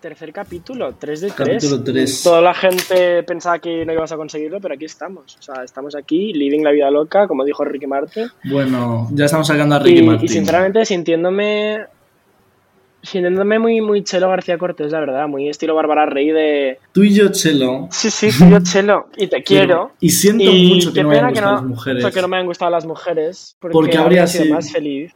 tercer capítulo, 3 de 3. Capítulo 3. Toda la gente pensaba que no ibas a conseguirlo, pero aquí estamos. O sea, estamos aquí, living la vida loca, como dijo Ricky Martin. Bueno, ya estamos sacando a Ricky Y, Martin. y sinceramente sintiéndome sintiéndome muy muy Chelo García Cortés, la verdad, muy estilo Bárbara Rey de Tú y yo, Chelo. sí, sí, sí, yo Chelo y te quiero. Y siento Y mucho que no me que gustado no, las mujeres. porque no me han gustado las mujeres, porque, Porque habría sido- más feliz.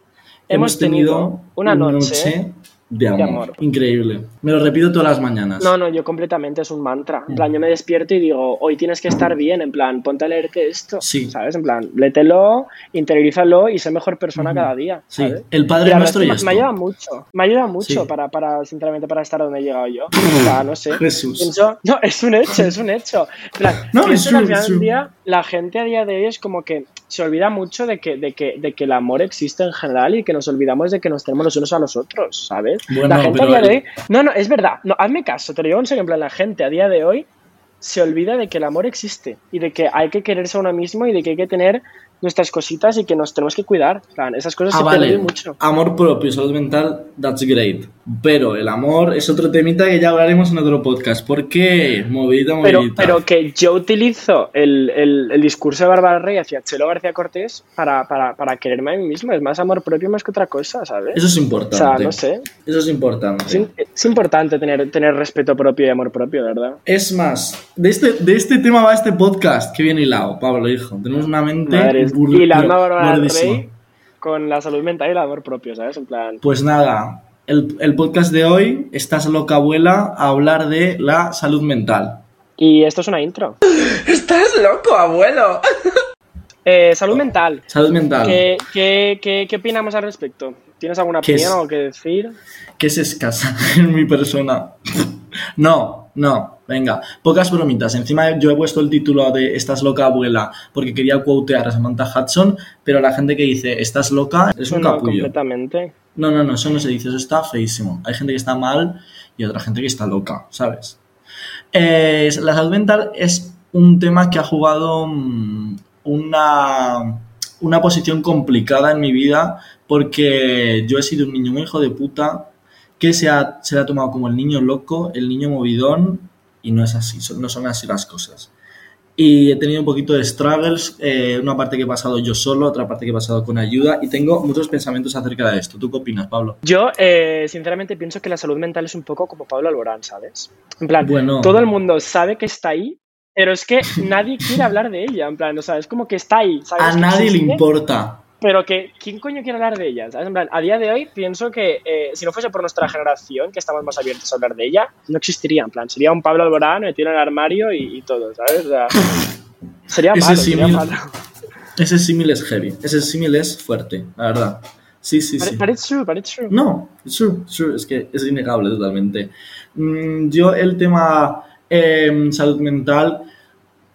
Hemos tenido una noche de amor. amor. Increíble. Me lo repito todas las mañanas. No, no, yo completamente es un mantra. En plan, Mm. yo me despierto y digo, hoy tienes que estar bien, en plan, ponte a leerte esto. Sí. ¿Sabes? En plan, lételo, interiorízalo y sé mejor persona Ujú. cada día. Sí, el Padre Y Nuestro y esto. me ayuda mucho. Me ayuda mucho Sí. para, para, sinceramente, para estar donde he llegado yo. O sea, no sé. Jesús. Pienso- no, es un hecho, es un hecho. En plan, No, es que al final día, la gente a día de hoy es como que se olvida mucho de que, de, que, de que el amor existe en general y que nos olvidamos de que nos tenemos los unos a los otros, ¿sabes? Bueno, la gente a día de hoy... No, no, es verdad. No, hazme caso, te lo digo en serio. En plan, la gente a día de hoy se olvida de que el amor existe y de que hay que quererse a uno mismo y de que hay que tener nuestras cositas y que nos tenemos que cuidar. Plan, esas cosas Ah, se vale. pierden mucho. Amor propio, salud mental, that's great. Pero el amor es otro temita que ya hablaremos en otro podcast. ¿Por qué? Movidita, Pero, movidita. pero que yo utilizo el, el- el discurso de Bárbara Rey hacia Chelo García Cortés para, para, para quererme a mí mismo. Es más amor propio más que otra cosa, ¿sabes? Eso es o importante. sea, no sé. Eso es importante. Es, importante tener, tener respeto propio y amor propio, ¿verdad? Es más, de este, de este tema va este podcast. Que bien hilado, Pablo, hijo. Tenemos una mente Madre, y la a Bárbara gordísima. Rey con la salud mental y el amor propio, ¿sabes? En plan... Pues nada, el, el podcast de hoy, Estás loca abuela, a hablar de la salud mental. Y esto es una intro. Estás loco, abuelo. Eh, salud mental. Salud mental, ¿Qué, qué, qué, qué opinamos al respecto? ¿Tienes alguna ¿Qué opinión es? o algo que decir? que es escasa en mi persona. No, no, venga, pocas bromitas. Encima yo he puesto el título de Estás loca abuela porque quería quotear a Samantha Hudson, pero la gente que dice Estás loca es un No, capullo. completamente. No, no, no, eso no se dice, eso está feísimo. Hay gente que está mal y otra gente que está loca, ¿sabes? Eh, la salud mental es un tema que ha jugado mm, una, una posición complicada en mi vida porque yo he sido un niño muy hijo de puta que se ha, se le ha tomado como el niño loco, el niño movidón y no es así, no son así las cosas. Y he tenido un poquito de struggles, eh, una parte que he pasado yo solo, otra parte que he pasado con ayuda y tengo muchos pensamientos acerca de esto. ¿Tú qué opinas, Pablo? Yo, eh, sinceramente, pienso que la salud mental es un poco como Pablo Alborán, ¿sabes? En plan, Bueno. todo el mundo sabe que está ahí, pero es que nadie quiere hablar de ella. En plan, o sea, es como que está ahí. ¿sabes? A nadie le importa. Pero que, ¿quién coño quiere hablar de ella? ¿sabes? En plan, a día de hoy pienso que eh, si no fuese por nuestra generación, que estamos más abiertos a hablar de ella, no existiría. En plan, sería un Pablo Alborán metido en el armario y, y todo, ¿sabes? O sea, sería Ese malo, sería símil. malo. Ese símil es heavy, ese símil es fuerte, la verdad. Sí, sí, But, sí. but it's true, but it's true. No, it's true, it's true, es que es innegable totalmente. Mm, yo el tema em, salud mental,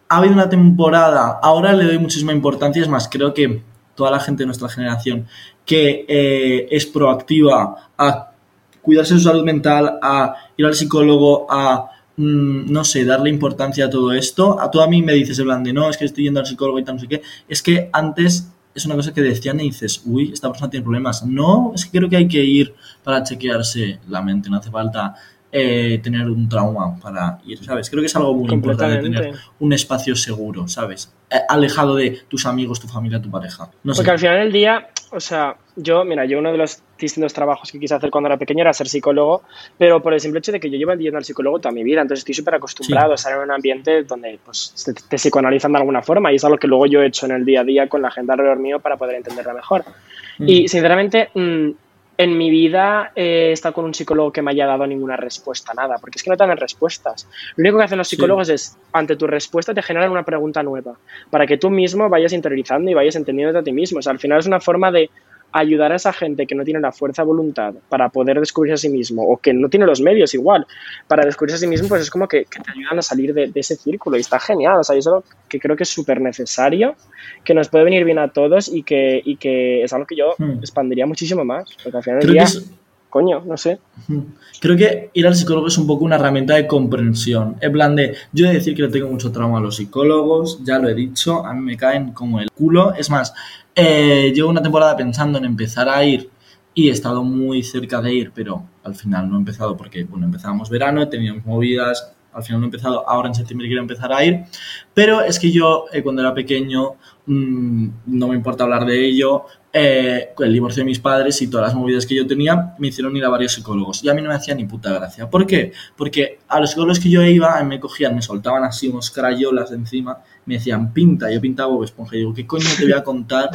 ha habido una temporada, ahora le doy muchísima importancia, es más, creo que toda la gente de nuestra generación que eh, es proactiva a cuidarse de su salud mental, a ir al psicólogo, a, mm, no sé, darle importancia a todo esto, a todo a mí me dices de, no, es que estoy yendo al psicólogo y tal, no sé qué, es que antes es una cosa que decían y dices, uy, esta persona tiene problemas. No, es que creo que hay que ir para chequearse la mente, no hace falta eh, tener un trauma para ir, ¿sabes? Creo que es algo muy importante tener un espacio seguro, ¿sabes? Eh, alejado de tus amigos, tu familia, tu pareja. No sé. Porque al final del día, o sea, yo, mira, yo uno de los distintos trabajos que quise hacer cuando era pequeño era ser psicólogo, pero por el simple hecho de que yo llevo yendo al psicólogo toda mi vida, entonces estoy súper acostumbrado a estar en un ambiente donde pues, te, te psicoanalizan de alguna forma y es algo que luego yo he hecho en el día a día con la gente alrededor mío para poder entenderla mejor. Mm. Y sinceramente, mm, en mi vida he estado con un psicólogo que me haya dado ninguna respuesta, nada, porque es que no te dan respuestas. Lo único que hacen los Sí. psicólogos es, ante tu respuesta, te generan una pregunta nueva, para que tú mismo vayas interiorizando y vayas entendiendo a ti mismo. O sea, al final es una forma de ayudar a esa gente que no tiene la fuerza de voluntad para poder descubrirse a sí mismo, o que no tiene los medios igual para descubrirse a sí mismo, pues es como que, que te ayudan a salir de, de ese círculo y está genial. O sea, yo eso que creo que es súper necesario, que nos puede venir bien a todos y que, y que es algo que yo Hmm. expandiría muchísimo más. Porque al final del día, es, coño, no sé. Creo que ir al psicólogo es un poco una herramienta de comprensión. En plan de, yo he de decir que le tengo mucho trauma a los psicólogos, ya lo he dicho, a mí me caen como el culo. Es más, eh, llevo una temporada pensando en empezar a ir y he estado muy cerca de ir, pero al final no he empezado porque, bueno, empezábamos verano, mis movidas, al final no he empezado, ahora en septiembre quiero empezar a ir, pero es que yo eh, cuando era pequeño mmm, no me importa hablar de ello, eh, el divorcio de mis padres y todas las movidas que yo tenía me hicieron ir a varios psicólogos y a mí no me hacía ni puta gracia. ¿Por qué? Porque a los psicólogos que yo iba me cogían, me soltaban así unos crayolas encima, me decían pinta, yo pintaba Bob Esponja y digo, ¿qué coño te voy a contar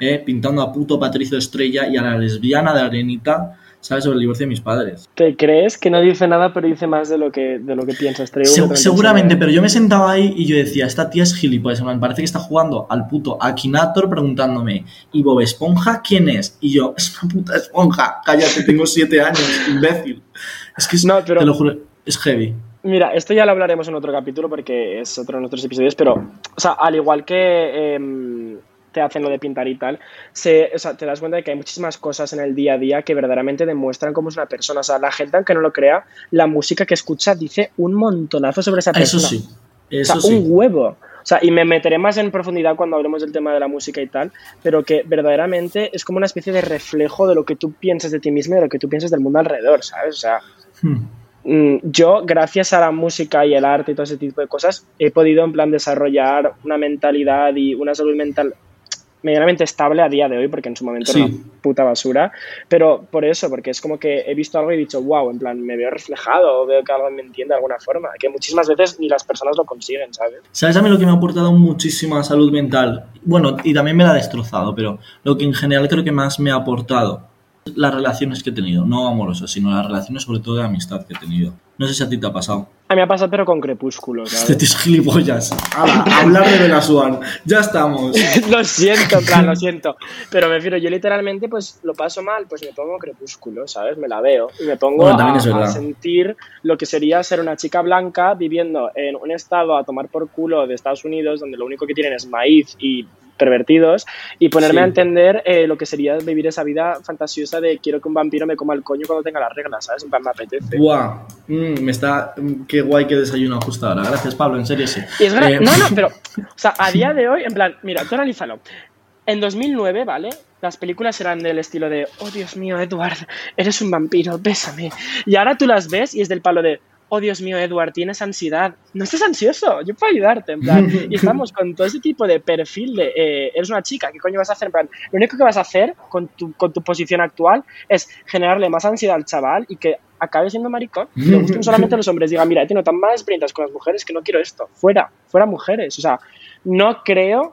eh, pintando a puto Patricio Estrella y a la lesbiana de Arenita? ¿Sabes? Sobre el divorcio de mis padres. ¿Te crees que no dice nada, pero dice más de lo que, de lo que piensas? Se- seguramente, pero yo me sentaba ahí y yo decía, esta tía es gilipollas, me parece que está jugando al puto Akinator preguntándome, ¿y Bob Esponja quién es? Y yo, es una puta esponja, cállate, tengo siete años, imbécil. Es que es, No, pero- te lo juro, es heavy. Mira, esto ya lo hablaremos en otro capítulo porque es otro de nuestros episodios, pero, o sea, al igual que em, te hacen lo de pintar y tal, se, o sea, te das cuenta de que hay muchísimas cosas en el día a día que verdaderamente demuestran cómo es una persona. O sea, la gente, aunque no lo crea, la música que escucha dice un montonazo sobre esa Eso persona. sí, O eso sea, un sí. huevo. O sea, y me meteré más en profundidad cuando hablemos del tema de la música y tal, pero que verdaderamente es como una especie de reflejo de lo que tú piensas de ti mismo y de lo que tú piensas del mundo alrededor, ¿sabes? O sea, Hmm. mm, yo, gracias a la música y el arte y todo ese tipo de cosas, he podido en plan desarrollar una mentalidad y una salud mental medianamente estable a día de hoy, porque en su momento Sí. era una puta basura, pero por eso, porque es como que he visto algo y he dicho, wow, en plan, me veo reflejado, o veo que alguien me entiende de alguna forma, que muchísimas veces ni las personas lo consiguen, ¿sabes? ¿Sabes a mí lo que me ha aportado muchísima salud mental? Bueno, y también me la ha destrozado, pero lo que en general creo que más me ha aportado las relaciones que he tenido, no amorosas, sino las relaciones sobre todo de amistad que he tenido. No sé si a ti te ha pasado. A mí me ha pasado, pero con Crepúsculo, Este ¿sabes? tío es gilipollas. Ala, hablar de Benasuan. Ya estamos. lo siento, en plan, lo siento. Pero me refiero, yo literalmente, pues lo paso mal, pues me pongo crepúsculo, ¿sabes? Me la veo. Y me pongo Bueno, a, a sentir lo que sería ser una chica blanca viviendo en un estado a tomar por culo de Estados Unidos, donde lo único que tienen es maíz y pervertidos, y ponerme Sí. a entender eh, lo que sería vivir esa vida fantasiosa de quiero que un vampiro me coma el coño cuando tenga las reglas, ¿sabes? En plan, me apetece. Buah, mm, me está. mm, Qué guay que desayuno justo ahora. Gracias, Pablo, en serio sí. Y es Eh, No, no, pero, o sea, a día de hoy, en plan, mira, tú analízalo. En 2009, ¿vale? Las películas eran del estilo de, oh Dios mío, Edward, eres un vampiro, bésame. Y ahora tú las ves y es del palo de, oh Dios mío, Edward, tienes ansiedad. No estés ansioso, yo puedo ayudarte, en plan. Y estamos con todo ese tipo de perfil de, eh, eres una chica, ¿qué coño vas a hacer? En plan, lo único que vas a hacer con tu, con tu posición actual es generarle más ansiedad al chaval y que acabe siendo maricón. Le gusten solamente los hombres. Diga, mira, he tenido tan malas experiencias con las mujeres que no quiero esto. Fuera, fuera mujeres. O sea, no creo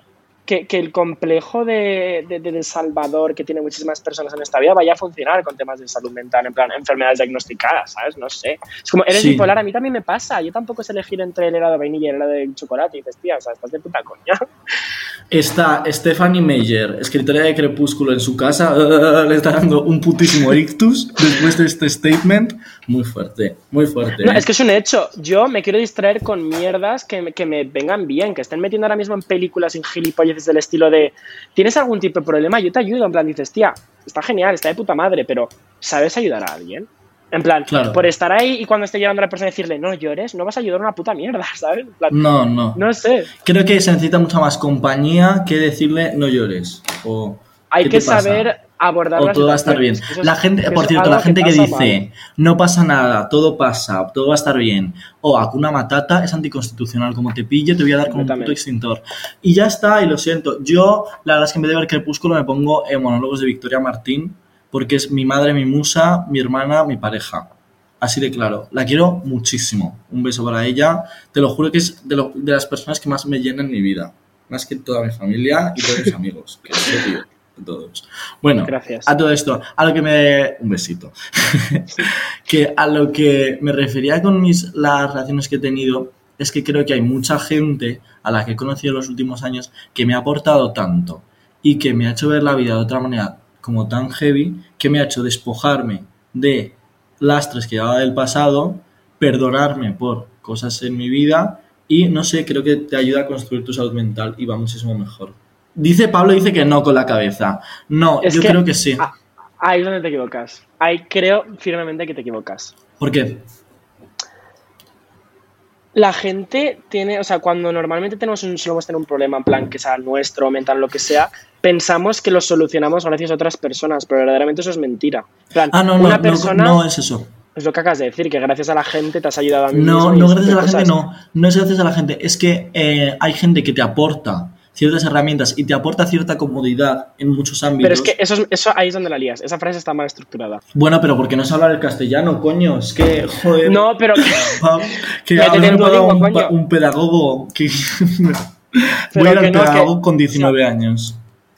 que, que el complejo de, de, Salvador que tiene muchísimas personas en esta vida vaya a funcionar con temas de salud mental, en plan, enfermedades diagnosticadas, ¿sabes? No sé. Es como, eres Sí. bipolar, a mí también me pasa. Yo tampoco sé elegir entre el helado de vainilla y el helado de chocolate. Y dices, tía, o sea, estás de puta coña. Está Stephanie Meyer, escritora de Crepúsculo en su casa, le está dando un putísimo ictus después de este statement. Muy fuerte, muy fuerte. No, ¿eh? es que es un hecho. Yo me quiero distraer con mierdas que me, que me vengan bien, que estén metiendo ahora mismo en películas sin del estilo de ¿tienes algún tipo de problema? Yo te ayudo. En plan, dices, tía, está genial, está de puta madre, pero ¿sabes ayudar a alguien? En plan, Claro. por estar ahí y cuando esté llorando a la persona decirle, no llores, no vas a ayudar a una puta mierda, ¿sabes? En plan, No, no, no sé. Creo que se necesita mucha más compañía que decirle no llores. O, Hay ¿qué que saber abordar o todo va a estar bien. es- La gente, por es cierto, la gente que, dice mal. no pasa nada, todo pasa, todo va a estar bien, o Hakuna Matata es anticonstitucional, como te pille te voy a dar con un puto extintor. Y ya está, y lo siento. Yo, la verdad es que en vez de ver Crepúsculo me pongo en monólogos de Victoria Martín, porque es mi madre, mi musa, mi hermana, mi pareja. Así de claro. La quiero muchísimo. Un beso para ella. Te lo juro que es de, lo- de las personas que más me llenan mi vida. Más que toda mi familia y todos mis amigos. Que en serio, de todos. Bueno, Gracias. a todo esto, a lo que me... Un besito. que a lo que me refería con mis, las relaciones que he tenido es que creo que hay mucha gente a la que he conocido en los últimos años que me ha aportado tanto y que me ha hecho ver la vida de otra manera como tan heavy que me ha hecho despojarme de lastres que llevaba del pasado, perdonarme por cosas en mi vida y no sé, creo que te ayuda a construir tu salud mental y va muchísimo mejor. Dice Pablo, dice que no con la cabeza. No, Es yo que- creo que sí. Ah, Ahí es donde te equivocas. Ahí creo firmemente que te equivocas. ¿Por qué? La gente tiene, o sea, cuando normalmente tenemos un, solemos tener un problema, en plan, que sea nuestro, mental, lo que sea, pensamos que lo solucionamos gracias a otras personas, pero verdaderamente eso es mentira. En plan, Ah, no, no, una no, persona, no es eso. es lo que acabas de decir, que gracias a la gente te has ayudado a mí No, mismo no gracias a la gente, no. No es gracias a la gente. Es que eh, hay gente que te aporta ciertas herramientas y te aporta cierta comodidad en muchos ámbitos. Pero es que eso, es- eso ahí es donde la lías. Esa frase está mal estructurada. Bueno, pero ¿por qué no se habla el castellano, coño? Es que, joder. No, pero que lengua, un, pa- un pedagogo que... Voy a ir al no, que- pedagogo con 19 años.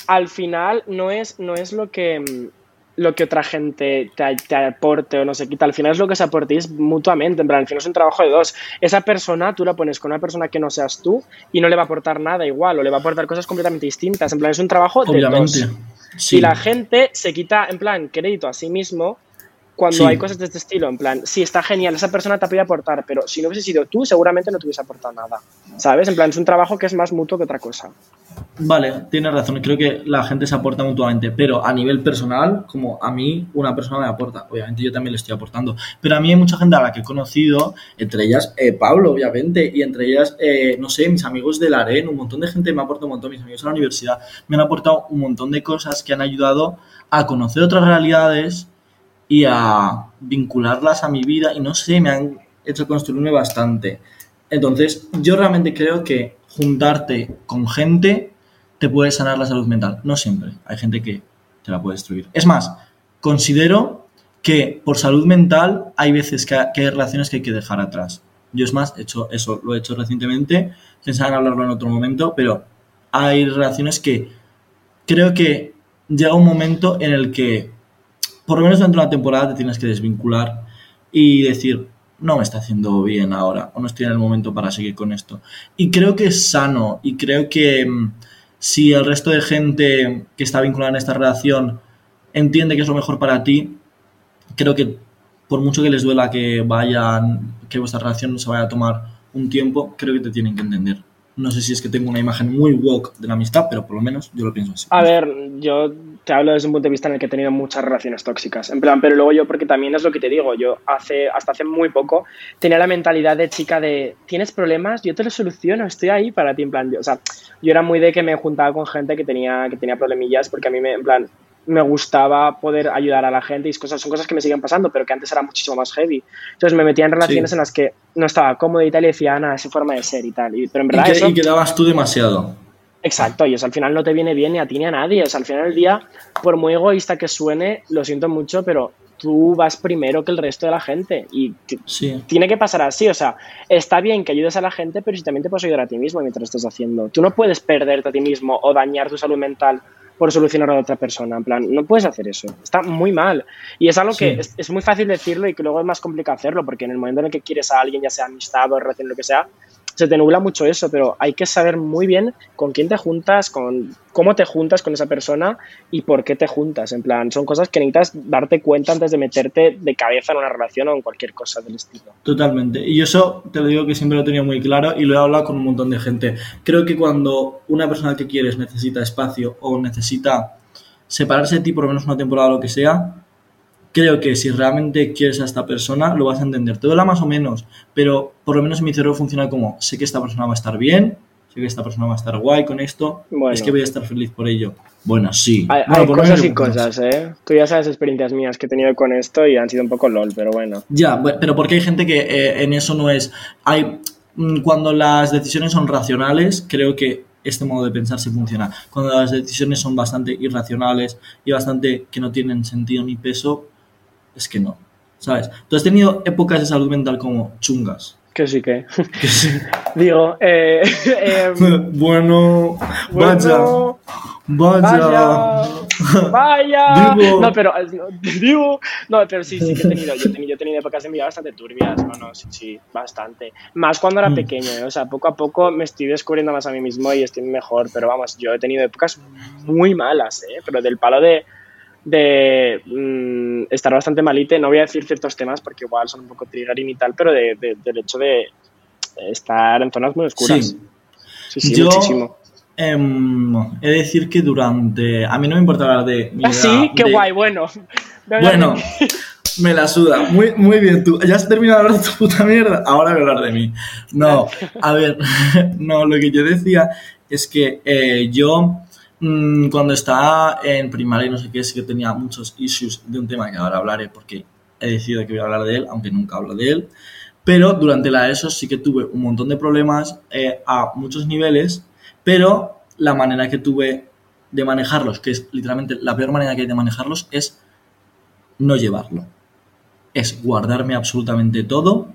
al final no es, no es lo que mm, lo que otra gente te, te aporte o no sé quita. Al final es lo que se aportéis mutuamente. En plan, al final es un trabajo de dos. Esa persona tú la pones con una persona que no seas tú y no le va a aportar nada igual o le va a aportar cosas completamente distintas. En plan, es un trabajo de dos. Sí. Y la gente se quita, en plan, crédito a sí mismo cuando Sí. hay cosas de este estilo. En plan, sí, está genial, esa persona te ha podido aportar, pero si no hubiese sido tú, seguramente no te hubiese aportado nada. ¿Sabes? En plan, es un trabajo que es más mutuo que otra cosa. Vale, tienes razón. Creo que la gente se aporta mutuamente, pero a nivel personal, como a mí una persona me aporta, obviamente yo también le estoy aportando. Pero a mí hay mucha gente a la que he conocido, entre ellas eh, Pablo, obviamente, y entre ellas, eh, no sé, mis amigos del AREN, un montón de gente me aporta un montón, mis amigos en la universidad me han aportado un montón de cosas que han ayudado a conocer otras realidades y a vincularlas a mi vida y no sé, me han hecho construirme bastante. Entonces, yo realmente creo que juntarte con gente te puede sanar la salud mental. No siempre. Hay gente que te la puede destruir. Es más, considero que por salud mental hay veces que, hay relaciones que hay que dejar atrás. Yo es más, he hecho eso, lo he hecho recientemente, pensaba en hablarlo en otro momento, pero hay relaciones que creo que llega un momento en el que, por lo menos de una temporada, te tienes que desvincular y decir, no me está haciendo bien ahora, o no estoy en el momento para seguir con esto. Y creo que es sano, y creo que mm, si el resto de gente que está vinculada en esta relación entiende que es lo mejor para ti, creo que por mucho que les duela que vayan, que vuestra relación se vaya a tomar un tiempo, creo que te tienen que entender. No sé si es que tengo una imagen muy woke de la amistad, pero por lo menos yo lo pienso así. A ver, yo te hablo desde un punto de vista en el que he tenido muchas relaciones tóxicas. En plan, pero luego yo, porque también es lo que te digo, yo hace, hasta hace muy poco tenía la mentalidad de chica de, ¿tienes problemas? Yo te los soluciono, estoy ahí para ti. En plan, yo- o sea, yo era muy de que me juntaba con gente que tenía, que tenía problemillas, porque a mí, me, en plan, me gustaba poder ayudar a la gente y cosas, son cosas que me siguen pasando, pero que antes era muchísimo más heavy. Entonces me metía en relaciones Sí. en las que no estaba cómodo y tal, y decía, Ana, es su forma de ser y tal. Y, pero en Y, verdad que, eso... y quedabas tú demasiado. Exacto, y eso al final no te viene bien ni a ti ni a nadie. O sea, al final del día, por muy egoísta que suene, lo siento mucho, pero tú vas primero que el resto de la gente. Y Sí. tiene que pasar así. O sea, está bien que ayudes a la gente, pero si también te puedes ayudar a ti mismo mientras lo estás haciendo. Tú no puedes perderte a ti mismo o dañar tu salud mental por solucionar a otra persona. En plan, no puedes hacer eso. Está muy mal. Y es algo Sí. que es, es muy fácil decirlo y que luego es más complicado hacerlo, porque en el momento en el que quieres a alguien, ya sea amistad o relación, lo que sea, se te nubla mucho eso, pero hay que saber muy bien con quién te juntas, con cómo te juntas con esa persona y por qué te juntas. En plan, son cosas que necesitas darte cuenta antes de meterte de cabeza en una relación o en cualquier cosa del estilo. Totalmente. Y eso te lo digo que siempre lo he tenido muy claro y lo he hablado con un montón de gente. Creo que cuando una persona que quieres necesita espacio o necesita separarse de ti por lo menos una temporada o lo que sea, creo que si realmente quieres a esta persona lo vas a entender. Te duela más o menos, pero por lo menos mi cerebro funciona como sé que esta persona va a estar bien, sé que esta persona va a estar guay con esto, Bueno. es que voy a estar feliz por ello. Bueno, sí. Hay, Bueno, hay cosas y cosas, ¿eh? Tú ya sabes experiencias mías que he tenido con esto y han sido un poco lol, pero bueno. Ya, pero porque hay gente que eh, en eso no es. Hay mm, cuando las decisiones son racionales, creo que este modo de pensar sí funciona. Cuando las decisiones son bastante irracionales y bastante que no tienen sentido ni peso, es que no. ¿Sabes? Tú has tenido épocas de salud mental como chungas. Que sí que. Que sí. Digo, eh, em, bueno, vaya, bueno, vaya. Vaya. Digo. No, pero eh, digo, no, pero sí, sí que he tenido. Yo he tenido, yo he tenido épocas de mi vida bastante turbias. No, no, sí, sí, bastante. Más cuando era Mm. pequeño, ¿eh? o sea, poco a poco me estoy descubriendo más a mí mismo y estoy mejor. Pero vamos, yo he tenido épocas muy malas, ¿eh? Pero del palo de de mm, estar bastante malite, no voy a decir ciertos temas porque igual son un poco triggering y tal, pero de, de- del hecho de estar en zonas muy oscuras. Sí. Sí, sí, Yo muchísimo. em, he de decir que durante. A mí no me importa hablar de mi Ah, edad, sí, qué de- guay, bueno. Bueno, Me la suda. Muy, muy bien, tú. Ya has terminado de hablar de tu puta mierda. Ahora voy a hablar de mí. No, a ver, no, lo que yo decía es que eh, yo mm, cuando estaba en primaria y no sé qué, sí que tenía muchos issues de un tema que ahora hablaré porque he decidido que voy a hablar de él, aunque nunca hablo de él. Pero durante la ESO sí que tuve un montón de problemas eh, a muchos niveles, pero la manera que tuve de manejarlos, que es literalmente la peor manera que hay de manejarlos, es no llevarlo. Es guardarme absolutamente todo,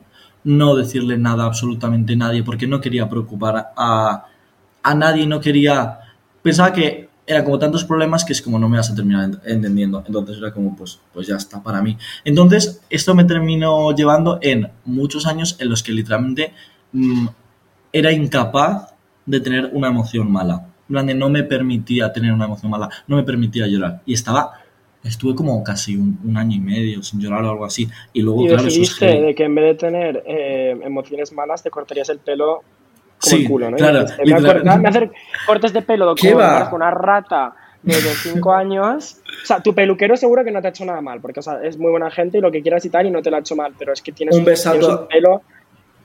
no decirle nada a absolutamente nadie, porque no quería preocupar a, a nadie, no quería... Pensaba que era como tantos problemas que es como no me vas a terminar ent- entendiendo. Entonces era como, pues, pues ya está para mí. Entonces, esto me terminó llevando en muchos años en los que literalmente mm, era incapaz de tener una emoción mala. En plan de no me permitía tener una emoción mala, no me permitía llorar. Y estaba, estuve como casi un, un año y medio sin llorar o algo así. Y luego, Y claro, eso es de que en vez de tener eh, emociones malas, te cortarías el pelo como Sí, el culo, ¿no? Claro, me voy voy hacer cortes de pelo ¿Qué va? con una rata de 5 años. O sea, tu peluquero seguro que no te ha hecho nada mal, porque o sea, es muy buena gente y lo que quieras y tal, y no te lo ha hecho mal, pero es que tienes Un besazo. un pelo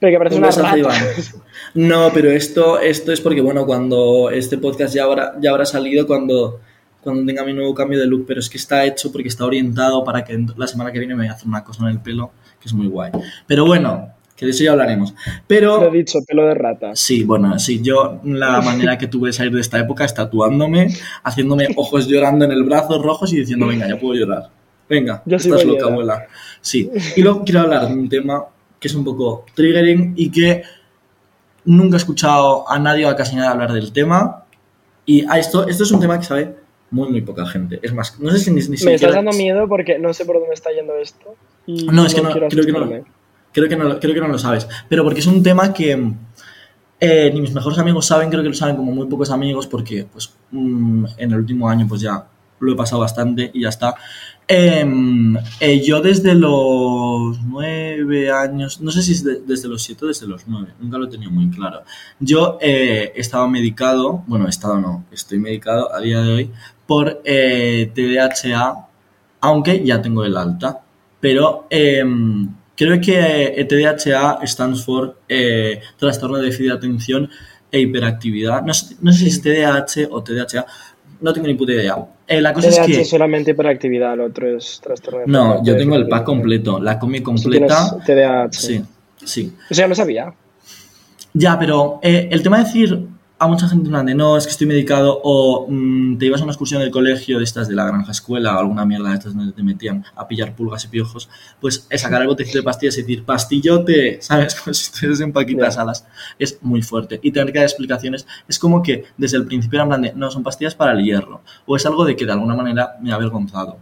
pero que parece Un una rata. Iván. No, pero esto, esto es porque, bueno, cuando este podcast ya habrá, ya habrá salido, cuando, cuando tenga mi nuevo cambio de look, pero es que está hecho porque está orientado para que la semana que viene me vaya a hacer una cosa en el pelo, que es muy guay. Pero bueno, que de eso ya hablaremos. Pero... Lo he dicho, pelo de rata. Sí, bueno, sí, yo la manera que tuve de salir de esta época es tatuándome, haciéndome ojos llorando en el brazo rojos y diciendo, venga, ya puedo llorar. Venga, estás loca, abuela. Sí. Y luego quiero hablar de un tema que es un poco triggering y que nunca he escuchado a nadie o a casi nadie hablar del tema. Y a esto, esto es un tema que sabe muy, muy poca gente. Es más, no sé si ni, ni Me siquiera... estás dando miedo porque no sé por dónde está yendo esto. y No, es que no, creo que no. Creo que no, creo que no lo sabes. Pero porque es un tema que eh, ni mis mejores amigos saben, creo que lo saben como muy pocos amigos, porque pues mm, en el último año pues ya lo he pasado bastante y ya está. Em, eh, yo desde los nueve años, no sé si es de- desde los siete o desde los nueve, nunca lo he tenido muy claro. Yo eh, he estado medicado, bueno, he estado no, estoy medicado a día de hoy por eh, TDAH, aunque ya tengo el alta. Pero em, creo que eh, TDAH stands for eh, trastorno de déficit de atención e hiperactividad. No, sé- no sé si es TDAH o TDAH, no tengo ni puta idea. Eh, la cosa TDAH es que... es solamente hiperactividad, el otro es trastorno de No, yo tengo el pack completo, la combi Si completa. TDAH. Sí, sí. Eso ya lo sabía. Ya, pero eh, el tema de decir a mucha gente en plan de no, es que estoy medicado o mm, te ibas a una excursión del colegio de estas de la granja escuela o alguna mierda de estas donde te metían a pillar pulgas y piojos, pues es sacar el botecito de pastillas y decir pastillote, ¿sabes? Como si estuvieras en paquitas alas. Es muy fuerte. Y tener que dar explicaciones es como que desde el principio era en plan de no, son pastillas para el hierro. O es algo de que de alguna manera me ha avergonzado.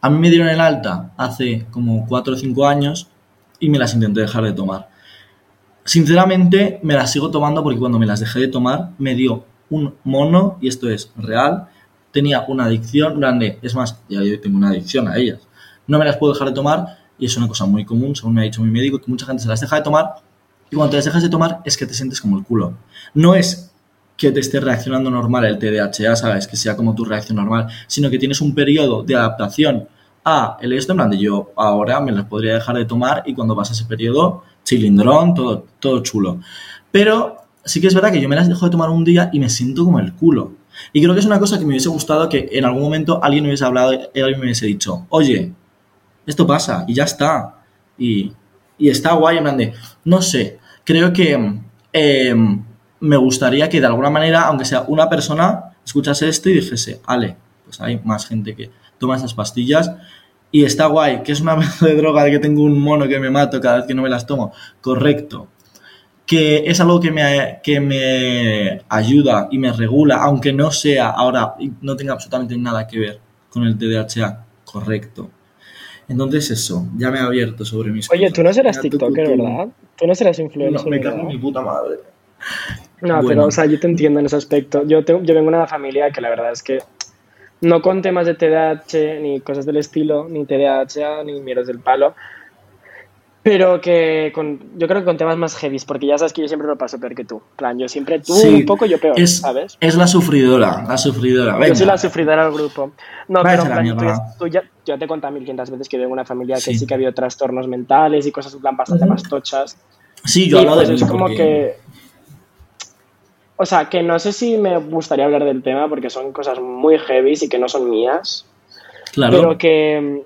A mí me dieron el alta hace como 4 o 5 años y me las intenté dejar de tomar. Sinceramente, me las sigo tomando porque cuando me las dejé de tomar me dio un mono, y esto es real, tenía una adicción grande. Es más, ya yo tengo una adicción a ellas. No me las puedo dejar de tomar y es una cosa muy común, según me ha dicho mi médico, que mucha gente se las deja de tomar y cuando te las dejas de tomar es que te sientes como el culo. No es que te esté reaccionando normal el TDAH, ¿sabes? Que sea como tu reacción normal, sino que tienes un periodo de adaptación a el esto, en plan de yo ahora me las podría dejar de tomar y cuando pasa ese periodo, chilindrón, todo, todo chulo. Pero sí que es verdad que yo me las dejo de tomar un día y me siento como el culo. Y creo que es una cosa que me hubiese gustado que en algún momento alguien me hubiese hablado alguien me hubiese dicho, oye, esto pasa y ya está. Y, y está guay en no sé, creo que eh, me gustaría que de alguna manera, aunque sea una persona, escuchase esto y dijese, ale, pues hay más gente que toma esas pastillas y está guay, que es una de droga de que tengo un mono que me mato cada vez que no me las tomo. Correcto. Que es algo que me, que me ayuda y me regula, aunque no sea ahora, no tenga absolutamente nada que ver con el TDAH. Correcto. Entonces eso, ya me he abierto sobre mis Oye, cosas. tú no serás TikToker. ¿verdad? Tú no serás No, influencer, me cago en mi puta madre. No, Bueno. pero, o sea, yo te entiendo en ese aspecto. Yo, te- yo vengo de una familia que la verdad es que no con temas de TDAH ni cosas del estilo, ni TDAH ni miedos del palo, Pero que con, yo creo que con temas más heavy, porque ya sabes que yo siempre lo paso peor que tú. En plan, yo siempre tú Sí, un poco, yo peor, es, ¿sabes? Es la sufridora, la sufridora. Venga. Yo soy la sufridora del grupo. No, Váyase pero plan, tú, ya, yo te he contado 1500 veces que vengo de una familia que Sí. que ha habido trastornos mentales y cosas plan bastante más tochas. Sí, yo hablado pues, de es mí como porque- que. O sea, que no sé si me gustaría hablar del tema porque son cosas muy heavy y que no son mías. Claro. Pero que,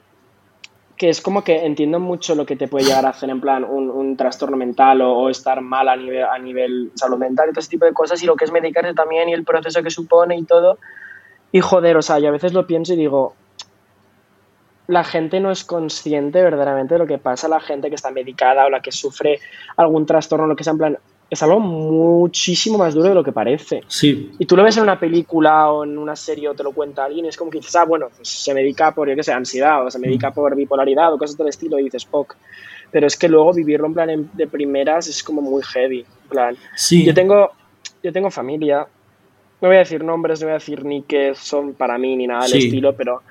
que es como que entiendo mucho lo que te puede llegar a hacer en plan un, un trastorno mental o, o estar mal a nivel, a nivel salud mental y todo ese tipo de cosas y lo que es medicarse también y el proceso que supone y todo. Y joder, o sea, yo a veces lo pienso y digo, la gente no es consciente verdaderamente de lo que pasa a la gente que está medicada o la que sufre algún trastorno, lo que sea, en plan, es algo muchísimo más duro de lo que parece. Sí, Y tú lo ves en una película o en una serie o te lo cuenta alguien y es como que dices, ah, bueno, pues se medica por, yo qué sé, ansiedad o se medica por bipolaridad o cosas del estilo y dices, ok. Pero es que luego vivirlo en plan en- de primeras es como muy heavy. En plan, sí. yo tengo, yo tengo familia, no voy a decir nombres, no voy a decir ni qué son para mí ni nada del Sí. estilo, pero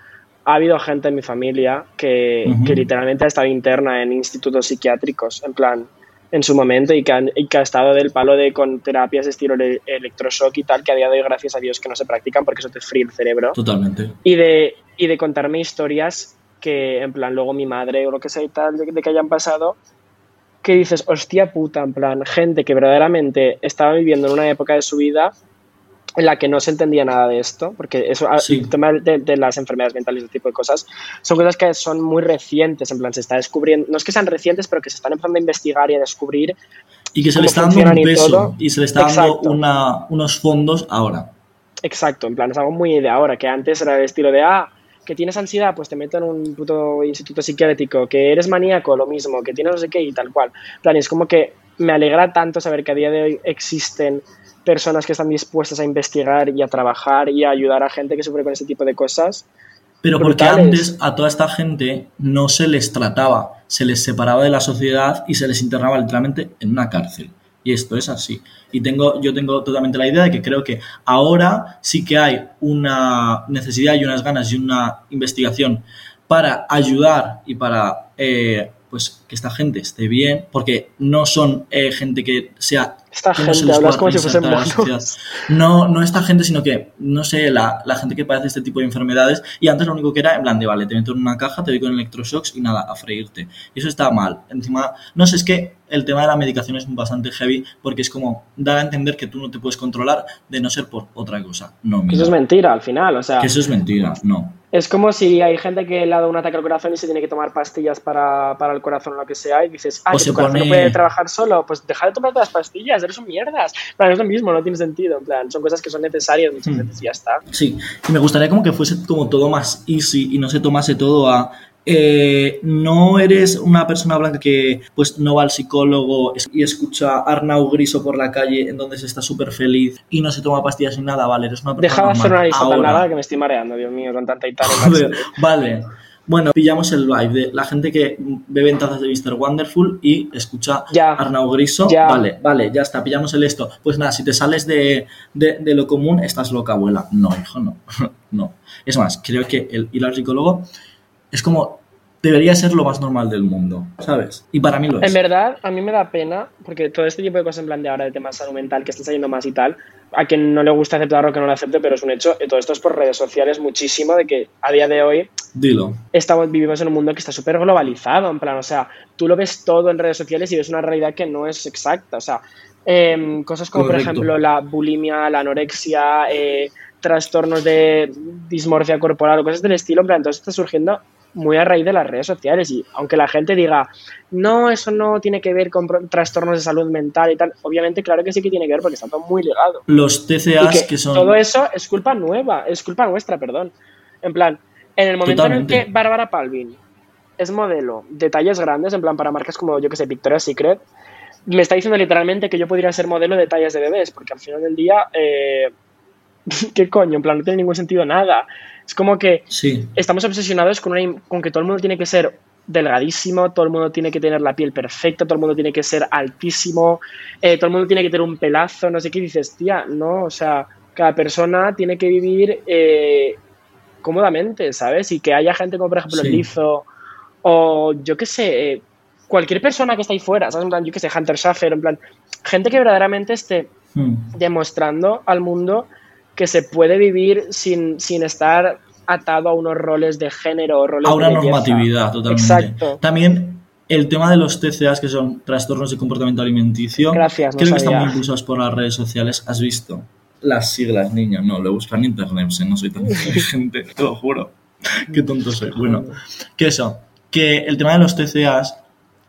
ha habido gente en mi familia que, Ujú. que literalmente ha estado interna en institutos psiquiátricos, en plan, en su momento, y que, han- y que ha estado del palo de con terapias de estilo ele- electroshock y tal, que a día de hoy, gracias a Dios, que no se practican porque eso te fríe el cerebro Totalmente. y de, y de contarme historias que, en plan, luego mi madre o lo que sea y tal, de, de que hayan pasado, que dices, hostia puta, en plan, gente que verdaderamente estaba viviendo en una época de su vida en la que no se entendía nada de esto, porque eso, Sí. el tema de, de las enfermedades mentales y ese tipo de cosas, son cosas que son muy recientes, en plan, se está descubriendo, no es que sean recientes, pero que se están empezando a investigar y a descubrir Y que se le está dando un y peso todo. y se le está dando una, unos fondos ahora. Exacto, en plan, es algo muy de ahora, que antes era el estilo de, ah, que tienes ansiedad, pues te meto en un puto instituto psiquiátrico, que eres maníaco, lo mismo, que tienes no sé qué y tal cual. En plan, y es como que me alegra tanto saber que a día de hoy existen personas que están dispuestas a investigar y a trabajar y a ayudar a gente que sufre con ese tipo de cosas. Pero porque antes a toda esta gente no se les trataba, se les separaba de la sociedad y se les internaba literalmente en una cárcel. Y esto es así. Y tengo, yo tengo totalmente la idea de que creo que ahora sí que hay una necesidad y unas ganas y una investigación para ayudar y para eh, pues que esta gente esté bien, porque no son eh, gente que sea Esta gente, hablas como si fuesen. No, no esta gente, sino que, no sé, la, la gente que padece este tipo de enfermedades. Y antes lo único que era, en plan de, vale, te meto en una caja, te doy con electroshocks y nada, a freírte. Y eso está mal. Encima, no sé, es que el tema de la medicación es bastante heavy porque es como dar a entender que tú no te puedes controlar de no ser por otra cosa. No, mira. Eso es mentira al final, o sea, que eso es mentira, no. Es como si hay gente que le ha dado un ataque al corazón y se tiene que tomar pastillas para, para el corazón o lo que sea y dices, ah, O que se tu corazón no puede trabajar solo, pues deja de tomarte las pastillas, eres un mierdas. Plan, es lo mismo, no tiene sentido, en plan, son cosas que son necesarias muchas Hmm. veces y ya está. Sí, y me gustaría como que fuese como todo más easy y no se tomase todo a... eh, no eres una persona blanca que pues no va al psicólogo y escucha Arnau Griso por la calle en donde se está súper feliz y no se toma pastillas ni nada, vale, eres una persona Deja de hacer una normal. lista tan Ahora, larga que me estoy mareando, Dios mío, con tanta Italia. joder, vale. Bueno, pillamos el vibe de la gente que bebe en tazas de Mr. Wonderful y escucha Ya. Arnau Griso. Ya. Vale, vale, ya está, pillamos el esto. Pues nada, si te sales de, de- de lo común, estás loca, abuela. No, hijo, no. no. Es más, creo que el ir al psicólogo es como. Debería ser lo más normal del mundo, ¿sabes? Y para mí lo es. En verdad, a mí me da pena, porque todo este tipo de cosas en plan de ahora de temas salud mental que están saliendo más y tal, a quien no le gusta aceptarlo que no lo acepte, pero es un hecho. Y todo esto es por redes sociales muchísimo, de que a día de hoy Dilo. estamos, vivimos en un mundo que está súper globalizado, en plan, o sea, tú lo ves todo en redes sociales y ves una realidad que no es exacta, o sea, em, cosas como, Correcto. por ejemplo, la bulimia, la anorexia, eh, trastornos de dismorfia corporal o cosas del estilo, en plan, todo esto está surgiendo muy a raíz de las redes sociales y aunque la gente diga, no, eso no tiene que ver con trastornos de salud mental y tal, obviamente claro que sí que tiene que ver porque está todo muy ligado. Los TCAs que, que, son. todo eso es culpa nueva, es culpa nuestra, perdón. En plan, en el momento en el que Bárbara Palvin es modelo de tallas grandes, en plan para marcas como, yo que sé, Victoria's Secret, me está diciendo literalmente que yo podría ser modelo de tallas de bebés, porque al final del día, eh, ¿qué coño? En plan, no tiene ningún sentido nada. Es como que Sí. estamos obsesionados con, una con que todo el mundo tiene que ser delgadísimo, todo el mundo tiene que tener la piel perfecta, todo el mundo tiene que ser altísimo, eh, todo el mundo tiene que tener un pelazo, no sé qué, y dices, tía, no, o sea, cada persona tiene que vivir eh, cómodamente, ¿sabes? Y que haya gente como, por ejemplo, Sí. el lizo, o yo qué sé, eh, cualquier persona que está ahí fuera, ¿sabes? En plan, yo que sé, Hunter Schaffer, en plan, gente que verdaderamente esté Hmm. demostrando al mundo que se puede vivir sin, sin estar atado a unos roles de género o roles A una de normatividad, totalmente. Exacto. También el tema de los TCAs, que son trastornos de comportamiento alimenticio, Gracias, no creo que están muy impulsados por las redes sociales. ¿Has visto? Las siglas, niño. No, lo buscan en internet, no soy tan inteligente, te lo juro. Qué tonto soy. Bueno, que eso, que el tema de los TCAs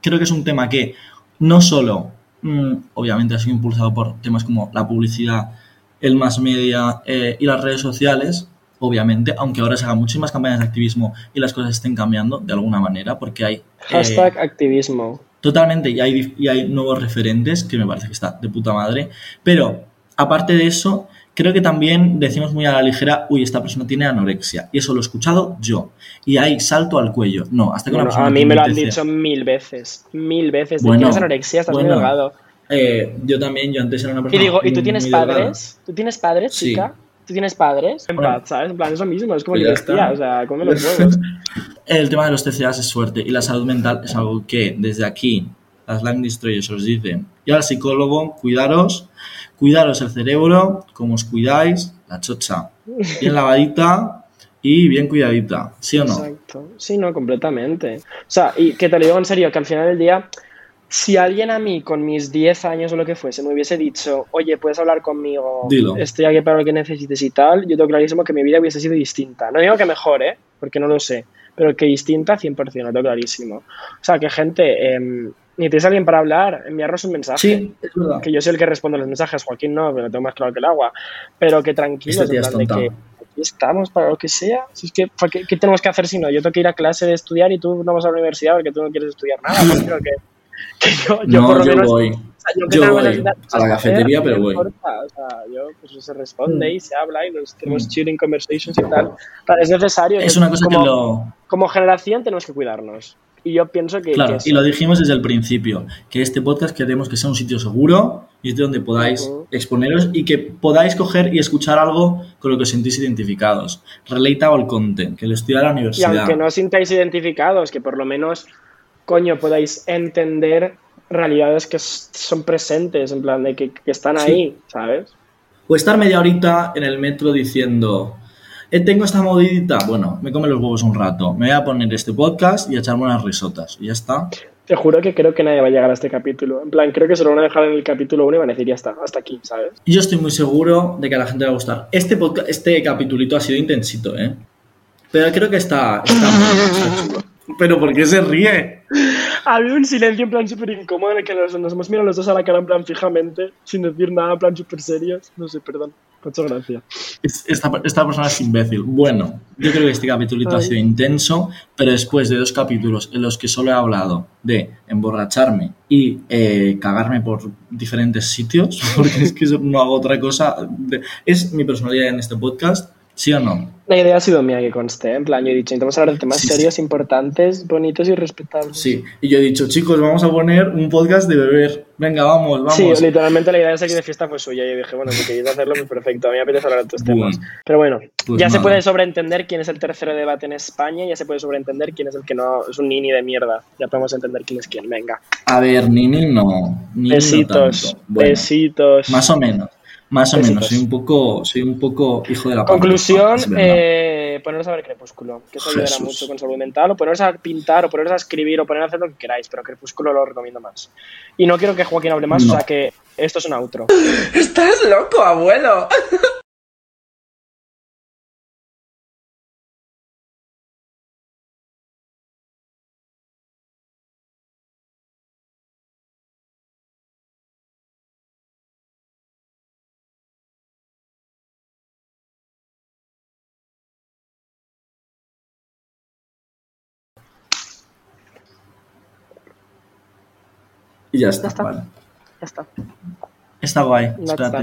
creo que es un tema que no solo, mm, obviamente, ha sido impulsado por temas como la publicidad, el mass media eh, y las redes sociales, obviamente, aunque ahora se hagan muchísimas campañas de activismo y las cosas estén cambiando de alguna manera, porque hay... eh, Hashtag activismo. Totalmente, y hay, y hay nuevos referentes, que me parece que está de puta madre. Pero, aparte de eso, creo que también decimos muy a la ligera, uy, esta persona tiene anorexia. Y eso lo he escuchado yo. Y ahí salto al cuello. No, hasta que una persona a mí me lo han dicho mil veces. Mil veces. Bueno, tienes anorexia, estás muy bueno. delgado. Eh, yo también, yo antes era una Y persona. digo, ¿y tú tienes delgada. padres? ¿Tú tienes padres, Sí. chica? ¿Tú tienes padres? En Bueno. paz, ¿sabes? En plan, es lo mismo, es como Pues decía, está. o sea, come los huevos. El tema de los TCAs es fuerte y la salud mental es algo que desde aquí las Land Destroyers os dicen. Y al psicólogo, cuidaros, cuidaros el cerebro, como os cuidáis, la chocha bien lavadita y bien cuidadita, ¿sí o no? Exacto. Sí, no, completamente. O sea, y que te lo digo en serio, que al final del día, si alguien a mí con mis 10 años o lo que fuese me hubiese dicho, oye, puedes hablar conmigo, Dilo. estoy aquí para lo que necesites y tal, yo tengo clarísimo que mi vida hubiese sido distinta. No digo que mejor, ¿eh? Porque no lo sé, pero que distinta 100%, lo tengo clarísimo. O sea, que gente, em, ni tienes alguien para hablar, enviarnos un mensaje. Sí, es verdad. que yo soy el que responde los mensajes, Joaquín no, pero lo tengo más claro que el agua, pero que tranquilos, Este en plan de que aquí estamos para lo que sea, si es que, ¿para ¿qué, qué tenemos que hacer si no? Yo tengo que ir a clase de estudiar y tú no vas a la universidad porque tú no quieres estudiar nada, que, yo, yo no, por lo yo menos, voy. o sea, yo, voy a la cafetería, pero voy. importa, o sea, yo, pues se responde Mm. y se habla y nos tenemos chilling conversations y tal, es necesario, Es una cosa como, que lo... como generación tenemos que cuidarnos, y yo pienso que, Claro, que y lo dijimos desde el principio, que este podcast queremos que sea un sitio seguro y de donde podáis exponeros y que podáis coger y escuchar algo con lo que os sentís identificados. Relatable content, que lo estudia la Y universidad. aunque no os sintáis identificados, que por lo menos, coño, podáis entender realidades que son presentes, en plan de que, que están Sí. ahí, ¿sabes? O estar media horita en el metro diciendo, eh, tengo esta modidita, bueno, me come los huevos un rato, me voy a poner este podcast y a echarme unas risotas. Y ya está. Te juro que creo que nadie va a llegar a este capítulo. En plan, creo que se lo van a dejar en el capítulo 1 y van a decir, ya está, hasta aquí, ¿sabes? Y yo estoy muy seguro de que a la gente le va a gustar. Este podcast, este capitulito ha sido intensito, ¿eh? Pero creo que está, está, está chulo. Pero ¿por qué se ríe? Ha habido un silencio en plan súper incómodo en el que nos, nos hemos mirado los dos a la cara en plan fijamente, sin decir nada, en plan súper serios. No sé, perdón. Muchas gracias. Es- Esta, esta persona es imbécil. Bueno, yo creo que este capítulito ha sido intenso, pero después de dos capítulos en los que solo he hablado de emborracharme y eh, cagarme por diferentes sitios, porque es que no hago otra cosa, de- es mi personalidad en este podcast, ¿sí o no? La idea ha sido mía que conste, en plan, yo he dicho, intentamos hablar de temas Sí, serios, importantes, bonitos y respetables. Sí, y yo he dicho, chicos, vamos a poner un podcast de beber. Venga, vamos, vamos. Sí, literalmente la idea de salir de fiesta fue suya. Y yo dije, bueno, si queréis hacerlo, pues perfecto. A mí me apetece hablar de estos temas. Bueno, Pero bueno, pues ya se puede sobreentender quién es el tercero debate en España. Ya se puede sobreentender quién es el que no es un nini de mierda. Ya podemos entender quién es quién. Venga. A ver, Nini no. Nini no Besitos. tanto. Bueno, besitos. Más o menos. Más o Besitos. menos. Soy un poco, soy un poco hijo de la Conclusión, eh, poneros a ver Crepúsculo, que eso ayudará Jesús. mucho con salud mental, o poneros a pintar, o poneros a escribir, o poneros a hacer lo que queráis, pero Crepúsculo lo recomiendo más. Y no quiero que Joaquín hable más, No. o sea que esto es un outro. Estás loco, abuelo. Y ya está, Ya está. vale. Ya está. Está guay. Espérate. está.